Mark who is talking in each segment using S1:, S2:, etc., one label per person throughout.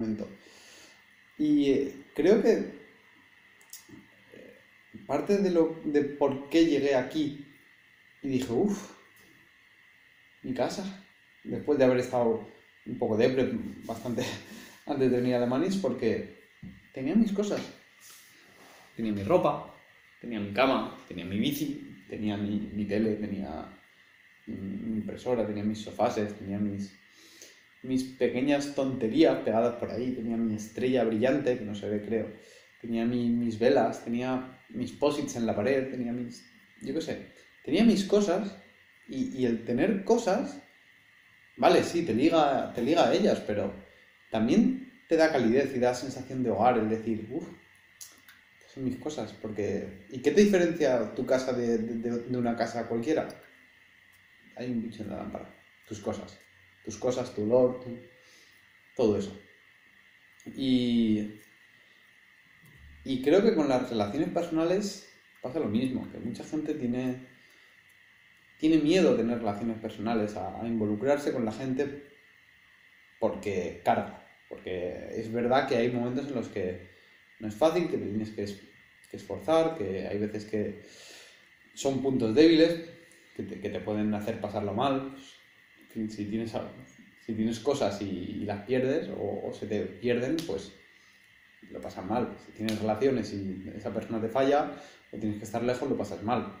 S1: momento. Y eh, creo que eh, parte de, lo, de por qué llegué aquí y dije, uff, mi casa, después de haber estado un poco depre, bastante antes de venir a Alemania, porque tenía mis cosas. Tenía mi ropa, tenía mi cama, tenía mi bici, tenía mi, mi tele, tenía mi impresora, tenía mis sofases, tenía mis, mis pequeñas tonterías pegadas por ahí, tenía mi estrella brillante, que no se ve creo, tenía mis velas, tenía mis posits en la pared, tenía mis, yo qué sé, tenía mis cosas y, y, el tener cosas, vale, sí, te liga, te liga a ellas, pero también te da calidez y da sensación de hogar, el decir, uff, son mis cosas, porque... ¿Y qué te diferencia tu casa de, de, de una casa cualquiera? Hay un bicho en la lámpara, tus cosas tus cosas, tu olor, todo eso. Y, y creo que con las relaciones personales pasa lo mismo, que mucha gente tiene, tiene miedo a tener relaciones personales, a, involucrarse con la gente porque carga, porque es verdad que hay momentos en los que no es fácil, que te tienes que, que esforzar, que hay veces que son puntos débiles, que te, que te pueden hacer pasarlo mal, si tienes, si tienes cosas y, las pierdes o, se te pierden, pues lo pasas mal. Si tienes relaciones y esa persona te falla o tienes que estar lejos, lo pasas mal.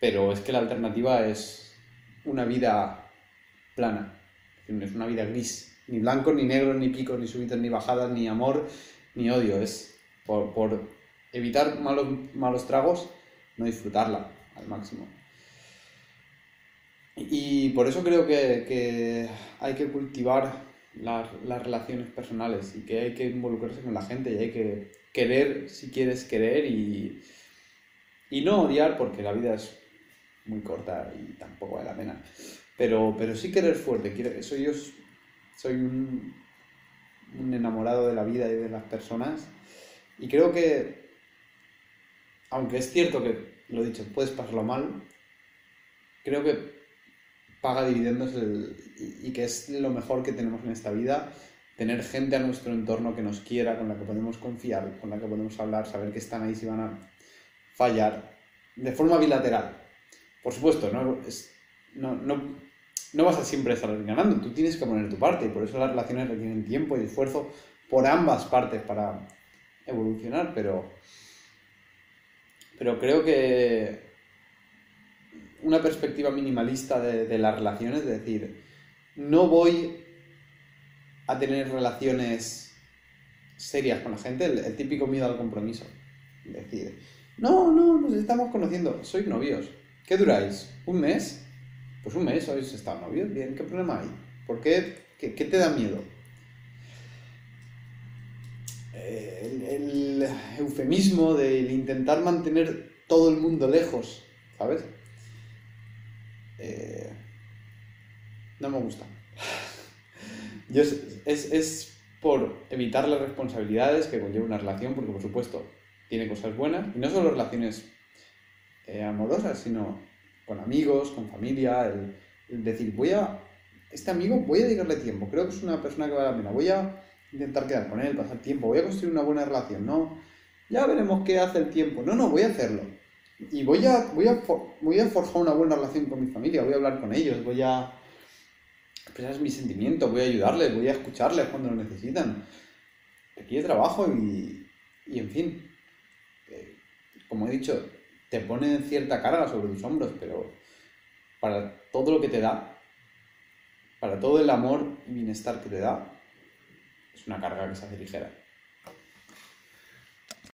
S1: Pero es que la alternativa es una vida plana, es una vida gris. Ni blanco, ni negro, ni picos, ni subidas, ni bajadas, ni amor, ni odio. Es por, por evitar malos, malos tragos, no disfrutarla al máximo. Y por eso creo que, hay que cultivar las, relaciones personales y que hay que involucrarse con la gente y hay que querer si quieres querer y, y no odiar porque la vida es muy corta y tampoco vale la pena. Pero, pero sí querer fuerte. Soy, yo soy un, un enamorado de la vida y de las personas y creo que, aunque es cierto que, lo dicho, puedes pasarlo mal, creo que paga dividendos y, que es lo mejor que tenemos en esta vida, tener gente a nuestro entorno que nos quiera, con la que podemos confiar, con la que podemos hablar, saber que están ahí si van a fallar, de forma bilateral. Por supuesto, no, no, no, no vas a siempre estar ganando, tú tienes que poner tu parte y por eso las relaciones requieren tiempo y esfuerzo por ambas partes para evolucionar, pero, pero creo que una perspectiva minimalista de, las relaciones, es decir, no voy a tener relaciones serias con la gente, el, típico miedo al compromiso. Es decir, no, no, nos estamos conociendo, sois novios. ¿Qué duráis? ¿Un mes? Pues un mes, habéis estado novios, bien, ¿qué problema hay? ¿Por qué? ¿Qué, te da miedo? Eh, el, el eufemismo del intentar mantener todo el mundo lejos, ¿sabes? Eh, no me gusta. Yo es, por evitar las responsabilidades que conlleva una relación, porque por supuesto tiene cosas buenas, y no solo relaciones eh, amorosas, sino con amigos, con familia, decir, voy a, este amigo voy a dedicarle tiempo, creo que es una persona que vale la pena, voy a intentar quedar con él, pasar tiempo, voy a construir una buena relación, no, ya veremos qué hace el tiempo, no, no, voy a hacerlo y voy a, voy, a, voy a forjar una buena relación con mi familia, voy a hablar con ellos, voy a expresar mis sentimientos, voy a ayudarles, voy a escucharles cuando lo necesitan. Aquí hay trabajo y, y en fin, eh, como he dicho, te pone cierta carga sobre tus hombros, pero para todo lo que te da, para todo el amor y bienestar que te da, es una carga que se hace ligera.